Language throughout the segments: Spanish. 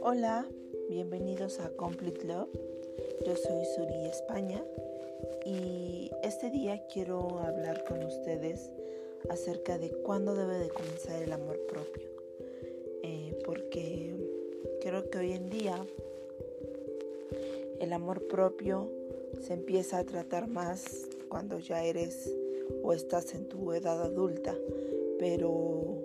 Hola, bienvenidos a Complete Love. Yo soy Suri España y este día quiero hablar con ustedes acerca de cuándo debe de comenzar el amor propio. Eh, porque creo que hoy en día el amor propio se empieza a tratar más cuando ya eres o estás en tu edad adulta, pero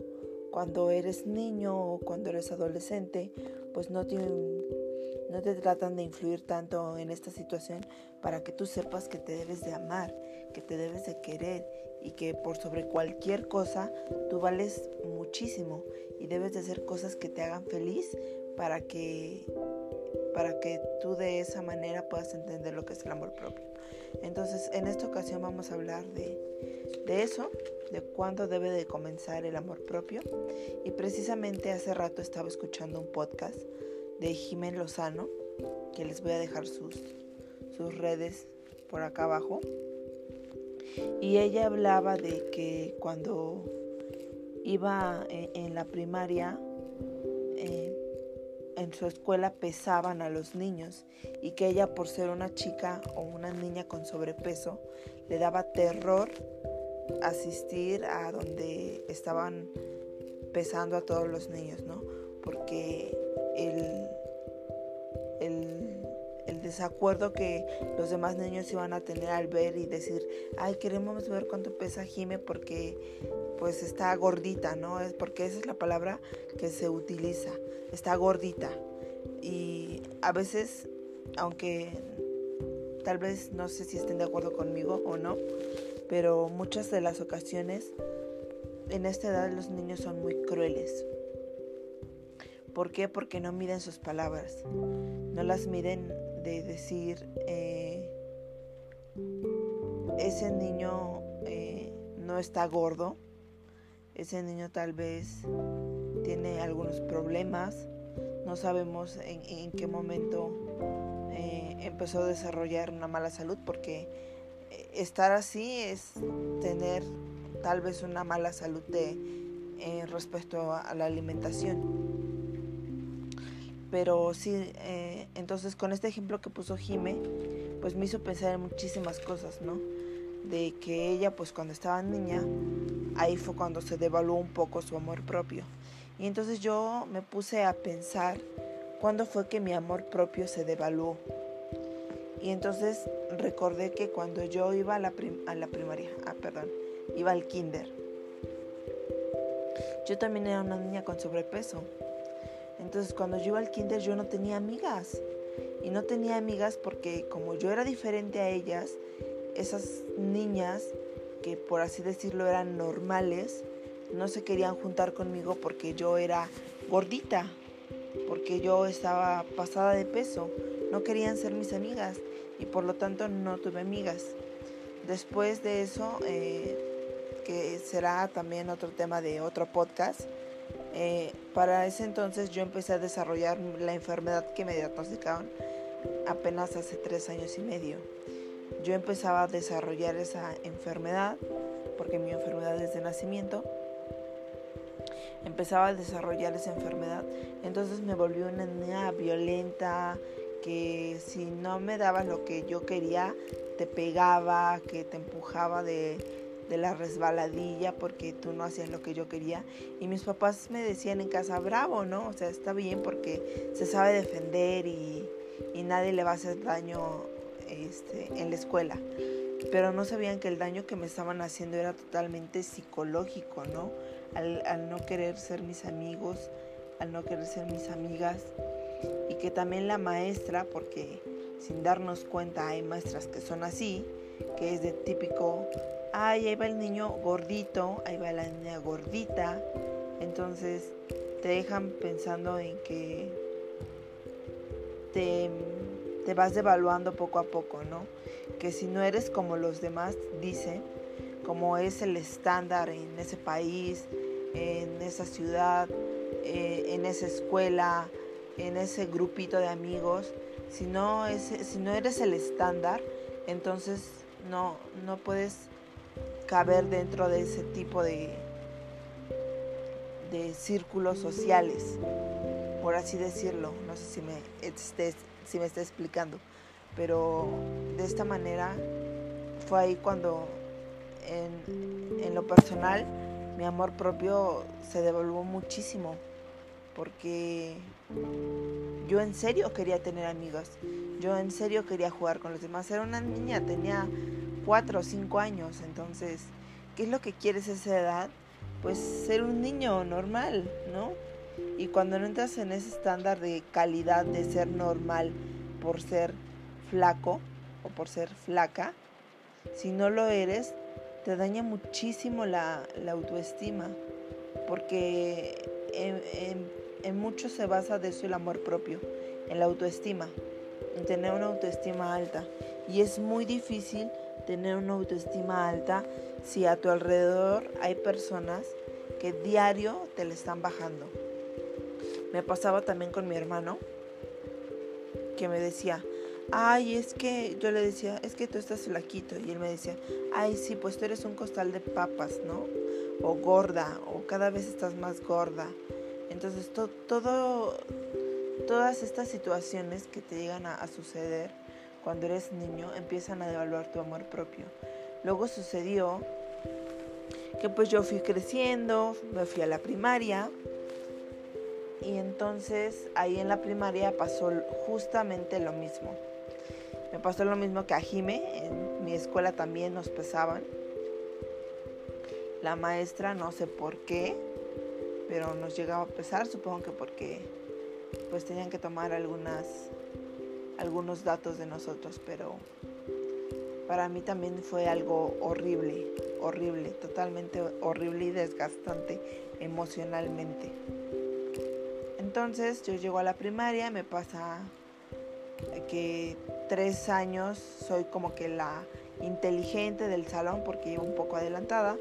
cuando eres niño o cuando eres adolescente, pues no, te tratan de influir tanto en esta situación para que tú sepas que te debes de amar, que te debes de querer y que por sobre cualquier cosa tú vales muchísimo y debes de hacer cosas que te hagan feliz para que para que tú de esa manera puedas entender lo que es el amor propio. Entonces, en esta ocasión vamos a hablar de, de eso, de cuándo debe de comenzar el amor propio. Y precisamente hace rato estaba escuchando un podcast de Jiménez Lozano, que les voy a dejar sus, sus redes por acá abajo. Y ella hablaba de que cuando iba en, la primaria, en su escuela pesaban a los niños y que ella por ser una chica o una niña con sobrepeso le daba terror asistir a donde estaban pesando a todos los niños, ¿no? Porque el, desacuerdo que los demás niños iban a tener al ver y decir, ay, queremos ver cuánto pesa Jime porque pues está gordita, ¿no? Es porque esa es la palabra que se utiliza, está gordita. Y a veces, aunque tal vez no sé si estén de acuerdo conmigo o no, pero muchas de las ocasiones en esta edad los niños son muy crueles. ¿Por qué? Porque no miden sus palabras, no las miden de decir, eh, ese niño eh, no está gordo, ese niño tal vez tiene algunos problemas, no sabemos en, qué momento eh, empezó a desarrollar una mala salud porque estar así es tener tal vez una mala salud de, respecto a, la alimentación. Pero sí, eh, entonces con este ejemplo que puso Jime, pues me hizo pensar en muchísimas cosas, ¿no? De que ella, pues cuando estaba niña, ahí fue cuando se devaluó un poco su amor propio. Y entonces yo me puse a pensar cuándo fue que mi amor propio se devaluó. Y entonces recordé que cuando yo iba a la, a la primaria, ah, perdón, iba al kinder, yo también era una niña con sobrepeso. Entonces cuando yo iba al kinder yo no tenía amigas. Y no tenía amigas porque como yo era diferente a ellas, esas niñas que por así decirlo eran normales, no se querían juntar conmigo porque yo era gordita, porque yo estaba pasada de peso. No querían ser mis amigas y por lo tanto no tuve amigas. Después de eso, eh, que será también otro tema de otro podcast, eh, para ese entonces yo empecé a desarrollar la enfermedad que me diagnosticaron apenas hace tres años y medio. Yo empezaba a desarrollar esa enfermedad, porque mi enfermedad es de nacimiento, empezaba a desarrollar esa enfermedad, entonces me volví una niña violenta, que si no me dabas lo que yo quería, te pegaba, que te empujaba de, la resbaladilla porque tú no hacías lo que yo quería. Y mis papás me decían en casa, bravo, ¿no? O sea, está bien porque se sabe defender y, nadie le va a hacer daño este, en la escuela. Pero no sabían que el daño que me estaban haciendo era totalmente psicológico, ¿no? Al, al no querer ser mis amigos, al no querer ser mis amigas y que también la maestra, porque sin darnos cuenta hay maestras que son así, que es de típico, ay, ahí va el niño gordito, ahí va la niña gordita, entonces te dejan pensando en que te, te vas devaluando poco a poco, ¿no? Que si no eres como los demás dicen, como es el estándar en ese país, en esa ciudad, eh, en esa escuela, en ese grupito de amigos, si no, es, si no eres el estándar, entonces no, no puedes caber dentro de ese tipo de, de círculos sociales, por así decirlo. No sé si me, si me está explicando, pero de esta manera fue ahí cuando en, en lo personal mi amor propio se devolvió muchísimo porque yo en serio quería tener amigos, yo en serio quería jugar con los demás. Era una niña, tenía cuatro o cinco años, entonces, ¿qué es lo que quieres a esa edad? Pues ser un niño normal, ¿no? Y cuando no entras en ese estándar de calidad de ser normal por ser flaco o por ser flaca, si no lo eres, te daña muchísimo la, autoestima, porque en, en, mucho se basa de eso el amor propio, en la autoestima, en tener una autoestima alta. Y es muy difícil tener una autoestima alta si a tu alrededor hay personas que diario te le están bajando. Me pasaba también con mi hermano, que me decía, ay, es que yo le decía, es que tú estás flaquito. Y él me decía, ay, sí, pues tú eres un costal de papas, ¿no? O gorda, o cada vez estás más gorda. Entonces, todo, todas estas situaciones que te llegan a, a suceder cuando eres niño empiezan a devaluar tu amor propio. Luego sucedió que pues yo fui creciendo, me fui a la primaria y entonces ahí en la primaria pasó justamente lo mismo. Me pasó lo mismo que a Jime, en mi escuela también nos pesaban. La maestra, no sé por qué, pero nos llegaba a pesar, supongo que porque pues tenían que tomar algunas algunos datos de nosotros, pero para mí también fue algo horrible, horrible, totalmente horrible y desgastante emocionalmente. Entonces yo llego a la primaria, me pasa que tres años soy como que la inteligente del salón porque llevo un poco adelantada,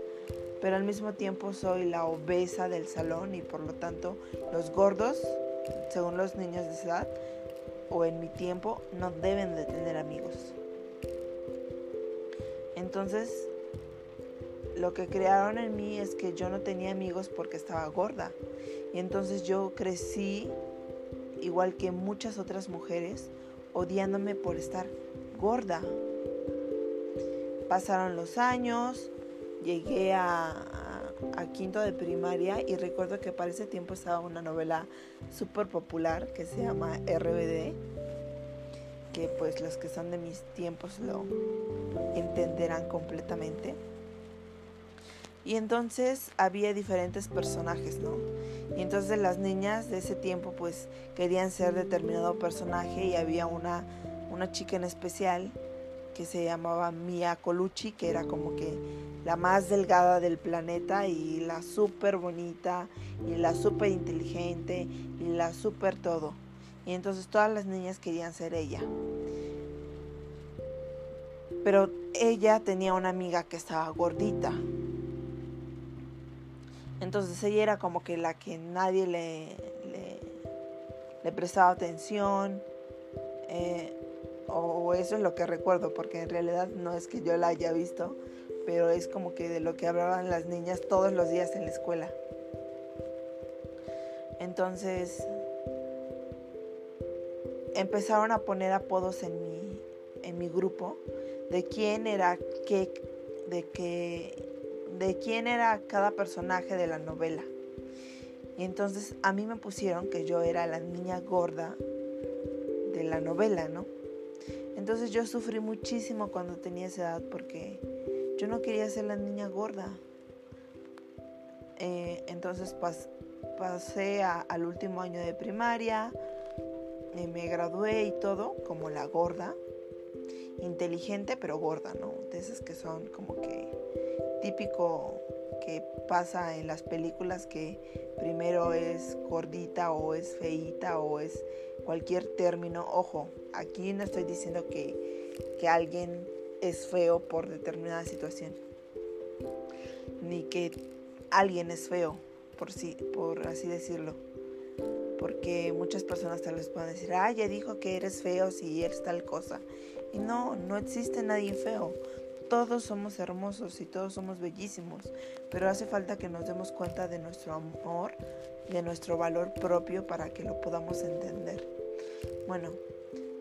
pero al mismo tiempo soy la obesa del salón y por lo tanto los gordos, según los niños de esa edad o en mi tiempo, no deben de tener amigos. Entonces, lo que crearon en mí es que yo no tenía amigos porque estaba gorda. Y entonces yo crecí igual que muchas otras mujeres odiándome por estar gorda. Pasaron los años, llegué a, quinto de primaria y recuerdo que para ese tiempo estaba una novela súper popular que se llama RBD, que pues los que son de mis tiempos lo entenderán completamente. Y entonces había diferentes personajes, ¿no? Y entonces las niñas de ese tiempo pues querían ser determinado personaje y había una, una chica en especial que se llamaba Mia Colucci, que era como que la más delgada del planeta y la súper bonita y la súper inteligente y la súper todo. Y entonces todas las niñas querían ser ella. Pero ella tenía una amiga que estaba gordita. Entonces ella era como que la que nadie le, le, prestaba atención. Eh, o, eso es lo que recuerdo, porque en realidad no es que yo la haya visto, pero es como que de lo que hablaban las niñas todos los días en la escuela. Entonces empezaron a poner apodos en mi, en mi grupo de quién era qué, de qué de quién era cada personaje de la novela. Y entonces a mí me pusieron que yo era la niña gorda de la novela, ¿no? Entonces yo sufrí muchísimo cuando tenía esa edad porque yo no quería ser la niña gorda. Eh, entonces pasé al último año de primaria, eh, me gradué y todo como la gorda, inteligente pero gorda, ¿no? De esas que son como que típico que pasa en las películas que primero es gordita o es feita o es cualquier término. Ojo, aquí no estoy diciendo que, que alguien es feo por determinada situación, ni que alguien es feo, por, sí, por así decirlo. Porque muchas personas tal vez pueden decir, ah, ya dijo que eres feo si eres tal cosa. Y no, no existe nadie feo todos somos hermosos y todos somos bellísimos, pero hace falta que nos demos cuenta de nuestro amor, de nuestro valor propio para que lo podamos entender. Bueno,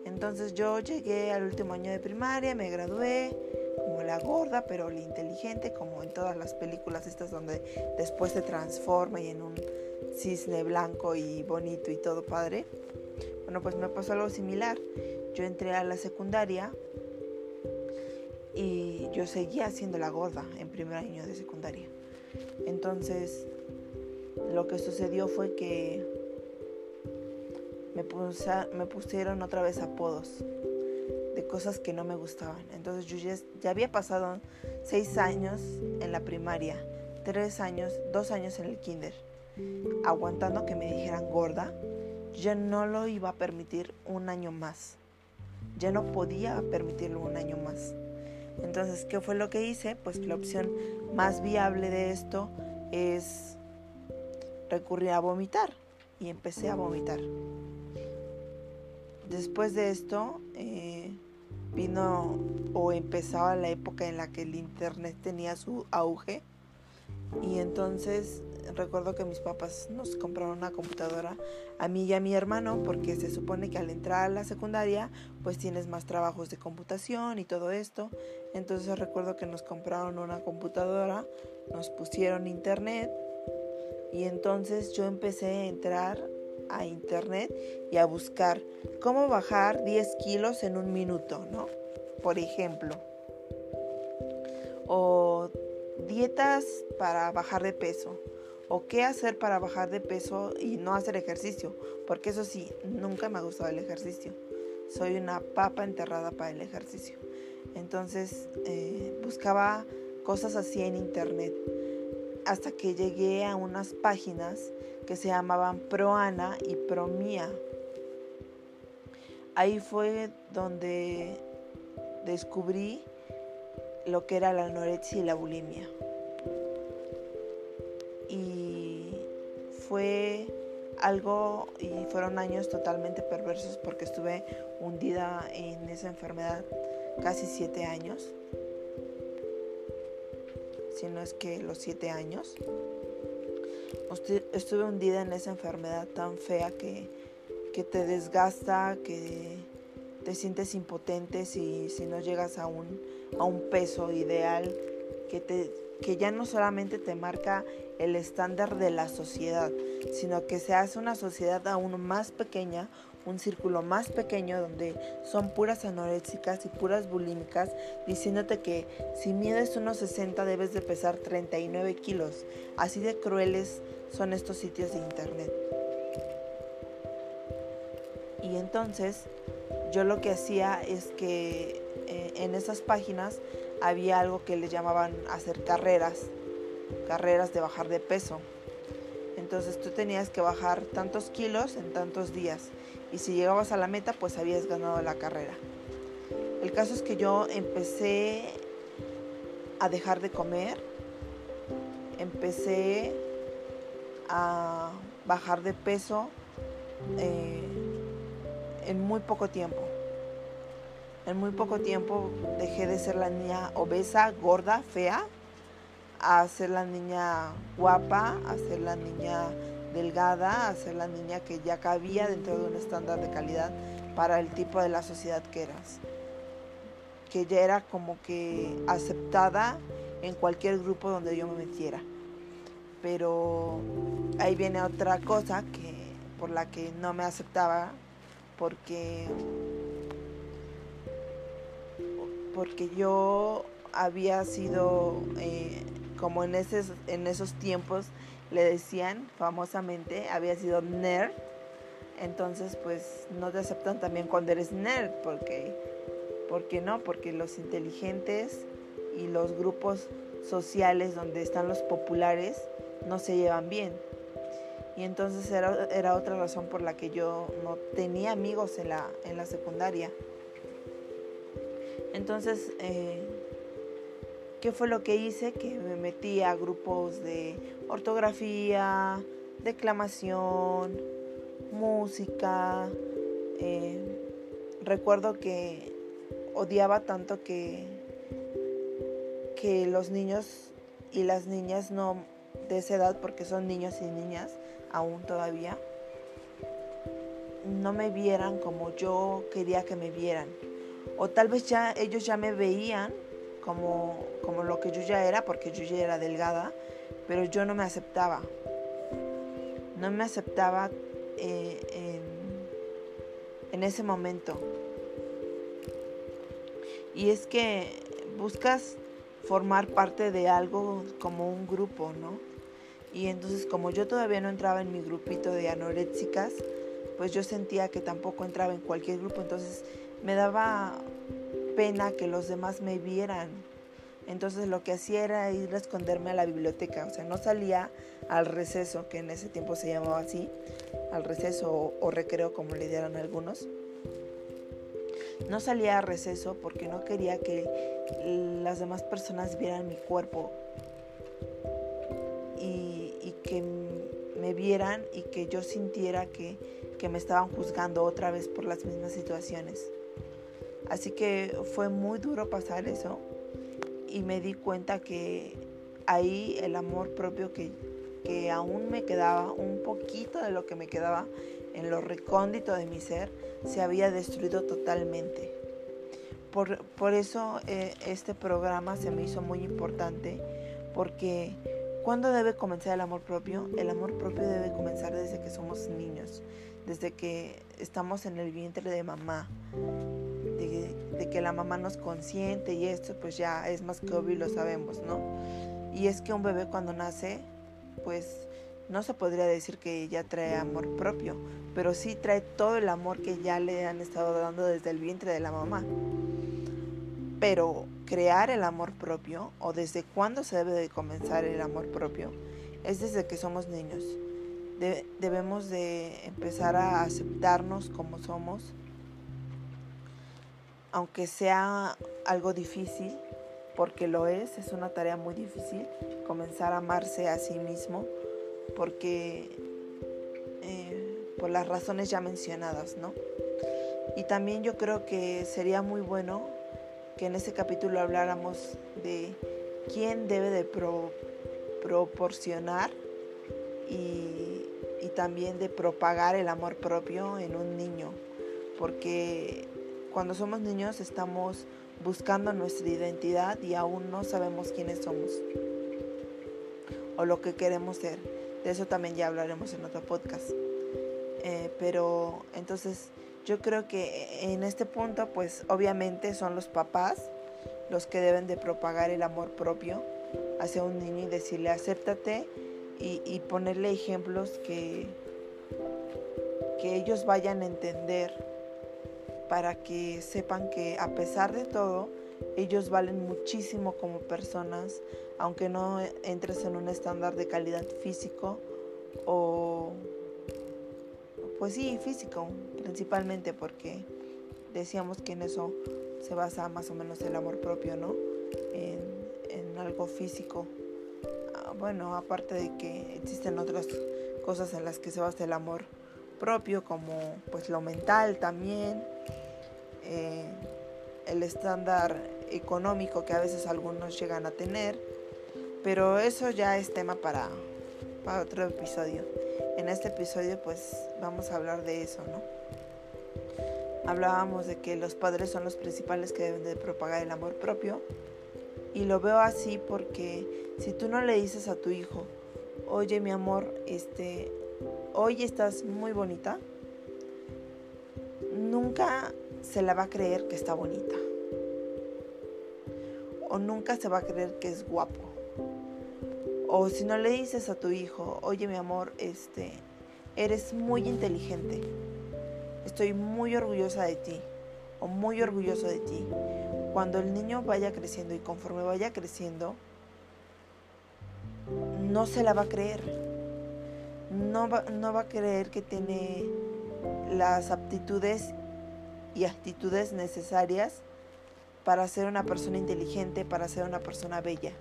entonces yo llegué al último año de primaria, me gradué como la gorda, pero la inteligente, como en todas las películas estas donde después se transforma y en un cisne blanco y bonito y todo padre. Bueno, pues me pasó algo similar. Yo entré a la secundaria y yo seguía siendo la gorda en primer año de secundaria. Entonces, lo que sucedió fue que me, pusieron otra vez apodos de cosas que no me gustaban. Entonces yo ya, ya, había pasado seis años en la primaria, tres años, dos años en el kinder, aguantando que me dijeran gorda. Yo no lo iba a permitir un año más. Ya no podía permitirlo un año más. Entonces, ¿qué fue lo que hice? Pues la opción más viable de esto es recurrir a vomitar. Y empecé a vomitar. Después de esto, eh, vino o empezaba la época en la que el internet tenía su auge. Y entonces recuerdo que mis papás nos compraron una computadora a mí y a mi hermano porque se supone que al entrar a la secundaria pues tienes más trabajos de computación y todo esto. Entonces recuerdo que nos compraron una computadora, nos pusieron internet y entonces yo empecé a entrar a internet y a buscar cómo bajar 10 kilos en un minuto, ¿no? Por ejemplo. O dietas para bajar de peso o qué hacer para bajar de peso y no hacer ejercicio, porque eso sí, nunca me ha gustado el ejercicio. Soy una papa enterrada para el ejercicio. Entonces eh, buscaba cosas así en internet hasta que llegué a unas páginas que se llamaban Proana y Promía. Ahí fue donde descubrí lo que era la anorexia y la bulimia. fue algo y fueron años totalmente perversos porque estuve hundida en esa enfermedad casi siete años, si no es que los siete años. Estuve hundida en esa enfermedad tan fea que, que te desgasta, que te sientes impotente si, si no llegas a un, a un peso ideal, que, te, que ya no solamente te marca el estándar de la sociedad, sino que se hace una sociedad aún más pequeña, un círculo más pequeño donde son puras anoréxicas y puras bulímicas, diciéndote que si mides unos 60 debes de pesar 39 kilos. Así de crueles son estos sitios de internet. Y entonces yo lo que hacía es que eh, en esas páginas había algo que le llamaban hacer carreras carreras de bajar de peso. Entonces tú tenías que bajar tantos kilos en tantos días y si llegabas a la meta pues habías ganado la carrera. El caso es que yo empecé a dejar de comer, empecé a bajar de peso eh, en muy poco tiempo. En muy poco tiempo dejé de ser la niña obesa, gorda, fea a ser la niña guapa, a ser la niña delgada, a ser la niña que ya cabía dentro de un estándar de calidad para el tipo de la sociedad que eras. Que ya era como que aceptada en cualquier grupo donde yo me metiera. Pero ahí viene otra cosa que por la que no me aceptaba porque porque yo había sido eh, como en, en esos tiempos le decían famosamente, había sido nerd. Entonces, pues no te aceptan también cuando eres nerd, porque, ¿por qué no? Porque los inteligentes y los grupos sociales donde están los populares no se llevan bien. Y entonces era, era otra razón por la que yo no tenía amigos en la, en la secundaria. Entonces, eh, ¿Qué fue lo que hice? Que me metí a grupos de ortografía, declamación, música. Eh, recuerdo que odiaba tanto que que los niños y las niñas no de esa edad, porque son niños y niñas aún todavía, no me vieran como yo quería que me vieran. O tal vez ya ellos ya me veían como, como lo que yo ya era, porque yo ya era delgada, pero yo no me aceptaba. No me aceptaba eh, en, en ese momento. Y es que buscas formar parte de algo como un grupo, ¿no? Y entonces como yo todavía no entraba en mi grupito de anoréxicas, pues yo sentía que tampoco entraba en cualquier grupo, entonces me daba pena que los demás me vieran. Entonces lo que hacía era ir a esconderme a la biblioteca, o sea, no salía al receso, que en ese tiempo se llamaba así, al receso o, recreo como le dieron algunos. No salía a receso porque no quería que las demás personas vieran mi cuerpo y, y que me vieran y que yo sintiera que que me estaban juzgando otra vez por las mismas situaciones. Así que fue muy duro pasar eso y me di cuenta que ahí el amor propio que, que aún me quedaba, un poquito de lo que me quedaba en lo recóndito de mi ser, se había destruido totalmente. Por, por eso eh, este programa se me hizo muy importante porque ¿cuándo debe comenzar el amor propio? El amor propio debe comenzar desde que somos niños, desde que estamos en el vientre de mamá, de, que la mamá nos consiente y esto pues ya es más que obvio y lo sabemos, ¿no? Y es que un bebé cuando nace, pues no se podría decir que ya trae amor propio, pero sí trae todo el amor que ya le han estado dando desde el vientre de la mamá. Pero crear el amor propio, o desde cuándo se debe de comenzar el amor propio, es desde que somos niños debemos de empezar a aceptarnos como somos, aunque sea algo difícil, porque lo es, es una tarea muy difícil comenzar a amarse a sí mismo, porque eh, por las razones ya mencionadas, ¿no? Y también yo creo que sería muy bueno que en ese capítulo habláramos de quién debe de proporcionar y, también de propagar el amor propio en un niño, porque cuando somos niños estamos buscando nuestra identidad y aún no sabemos quiénes somos o lo que queremos ser. De eso también ya hablaremos en otro podcast. Eh, pero entonces yo creo que en este punto pues obviamente son los papás los que deben de propagar el amor propio hacia un niño y decirle acéptate y, ponerle ejemplos que, que ellos vayan a entender para que sepan que a pesar de todo, ellos valen muchísimo como personas, aunque no entres en un estándar de calidad físico o, pues sí, físico, principalmente porque decíamos que en eso se basa más o menos el amor propio, ¿no? En, en algo físico bueno, aparte de que existen otras cosas en las que se basa el amor propio, como pues lo mental también, eh, el estándar económico que a veces algunos llegan a tener, pero eso ya es tema para, para otro episodio. En este episodio pues vamos a hablar de eso, ¿no? Hablábamos de que los padres son los principales que deben de propagar el amor propio y lo veo así porque si tú no le dices a tu hijo, oye mi amor, este, hoy estás muy bonita, nunca se la va a creer que está bonita. O nunca se va a creer que es guapo. O si no le dices a tu hijo, oye mi amor, este, eres muy inteligente. Estoy muy orgullosa de ti. O muy orgulloso de ti cuando el niño vaya creciendo y conforme vaya creciendo, no se la va a creer. No va, no va a creer que tiene las aptitudes y actitudes necesarias para ser una persona inteligente, para ser una persona bella.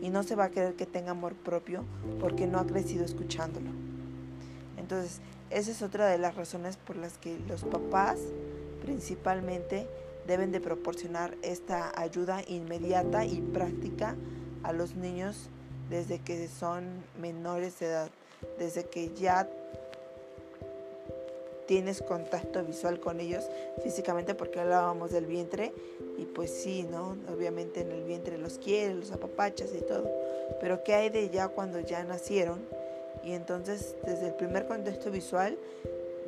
Y no se va a creer que tenga amor propio porque no ha crecido escuchándolo. Entonces, esa es otra de las razones por las que los papás principalmente deben de proporcionar esta ayuda inmediata y práctica a los niños desde que son menores de edad, desde que ya tienes contacto visual con ellos físicamente porque hablábamos del vientre y pues sí, ¿no? Obviamente en el vientre los quieres, los apapachas y todo, pero ¿qué hay de ya cuando ya nacieron? Y entonces desde el primer contexto visual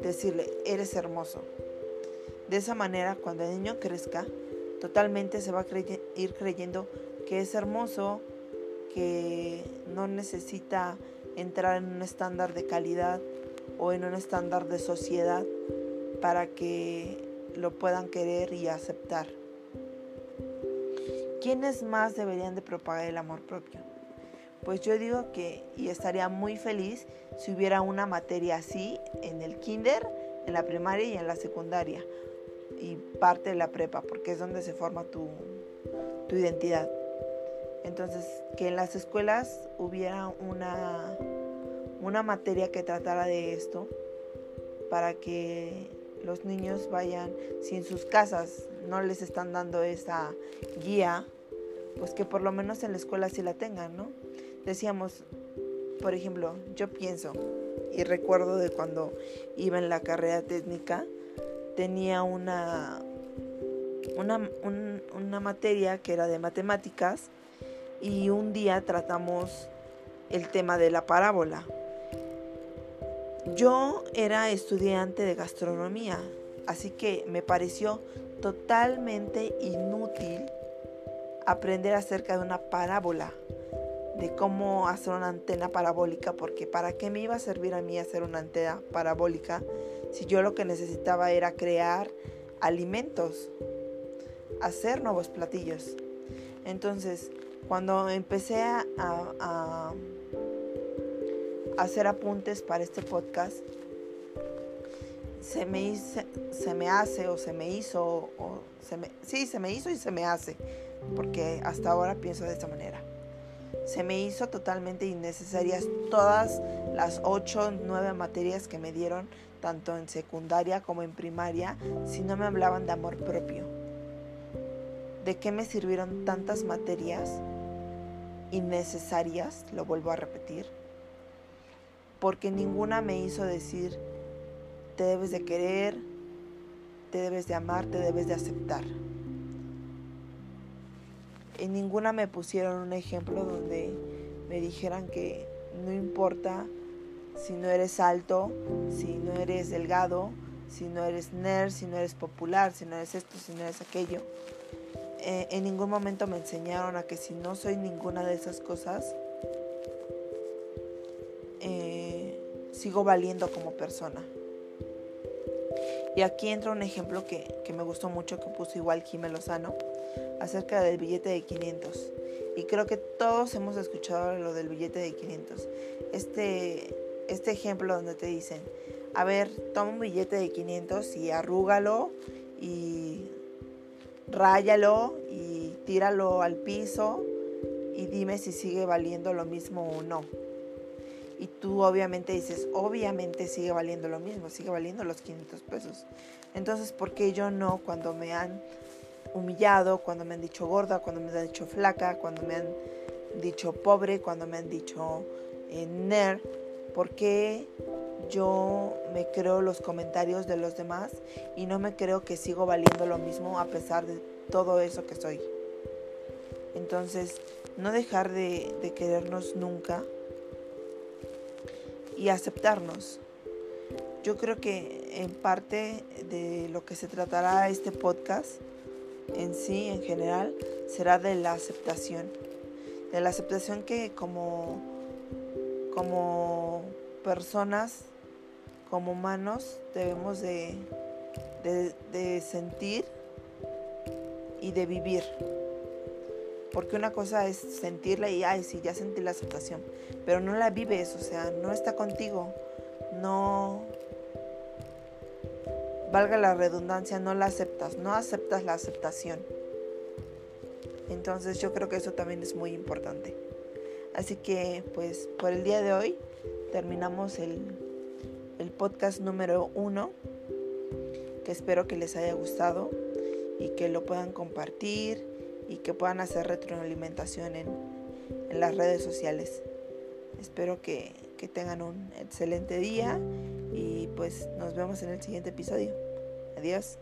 decirle, eres hermoso. De esa manera, cuando el niño crezca, totalmente se va a ir creyendo que es hermoso, que no necesita entrar en un estándar de calidad o en un estándar de sociedad para que lo puedan querer y aceptar. ¿Quiénes más deberían de propagar el amor propio? Pues yo digo que, y estaría muy feliz si hubiera una materia así en el kinder, en la primaria y en la secundaria, y parte de la prepa, porque es donde se forma tu, tu identidad. Entonces, que en las escuelas hubiera una, una materia que tratara de esto, para que los niños vayan, si en sus casas no les están dando esa guía, pues que por lo menos en la escuela sí la tengan, ¿no? decíamos, por ejemplo, yo pienso y recuerdo de cuando iba en la carrera técnica, tenía una, una, una materia que era de matemáticas y un día tratamos el tema de la parábola. Yo era estudiante de gastronomía, así que me pareció totalmente inútil aprender acerca de una parábola de cómo hacer una antena parabólica, porque para qué me iba a servir a mí hacer una antena parabólica si yo lo que necesitaba era crear alimentos, hacer nuevos platillos. Entonces, cuando empecé a, hacer apuntes para este podcast, se me, se me hace o se me hizo, o se me, sí, se me hizo y se me hace, porque hasta ahora pienso de esta manera se me hizo totalmente innecesarias todas las 8, 9 materias que me dieron, tanto en secundaria como en primaria, si no me hablaban de amor propio. ¿De qué me sirvieron tantas materias innecesarias? Lo vuelvo a repetir. Porque ninguna me hizo decir, te debes de querer, te debes de amar, te debes de aceptar en ninguna me pusieron un ejemplo donde me dijeran que no importa si no eres alto, si no eres delgado, si no eres nerd, si no eres popular, si no eres esto, si no eres aquello. Eh, en ningún momento me enseñaron a que si no soy ninguna de esas cosas, sigo valiendo como persona. Y aquí entra un ejemplo que, que me gustó mucho, que puso igual Jimé Lozano acerca del billete de 500. Y creo que todos hemos escuchado lo del billete de 500. Este, este ejemplo donde te dicen, a ver, toma un billete de 500 y arrúgalo y ráyalo y tíralo al piso y dime si sigue valiendo lo mismo o no. Y tú obviamente dices, obviamente sigue valiendo lo mismo, sigue valiendo los 500 pesos. Entonces, ¿por qué yo no cuando me han humillado, cuando me han dicho gorda, cuando me han dicho flaca, cuando me han dicho pobre, cuando me han dicho eh, nerd, porque yo me creo los comentarios de los demás y no me creo que sigo valiendo lo mismo a pesar de todo eso que soy. Entonces, no dejar de, de querernos nunca y aceptarnos. Yo creo que en parte de lo que se tratará este podcast en sí, en general, será de la aceptación. De la aceptación que como, como personas, como humanos, debemos de, de, sentir y de vivir. Porque una cosa es sentirla y, ay, sí, ya sentí la aceptación, pero no la vives, o sea, no está contigo, no, valga la redundancia, no la aceptas, no aceptas la aceptación. Entonces yo creo que eso también es muy importante. Así que pues por el día de hoy terminamos el, el podcast número uno, que espero que les haya gustado y que lo puedan compartir y que puedan hacer retroalimentación en, las redes sociales. Espero que, que tengan un excelente día y pues nos vemos en el siguiente episodio. Adiós.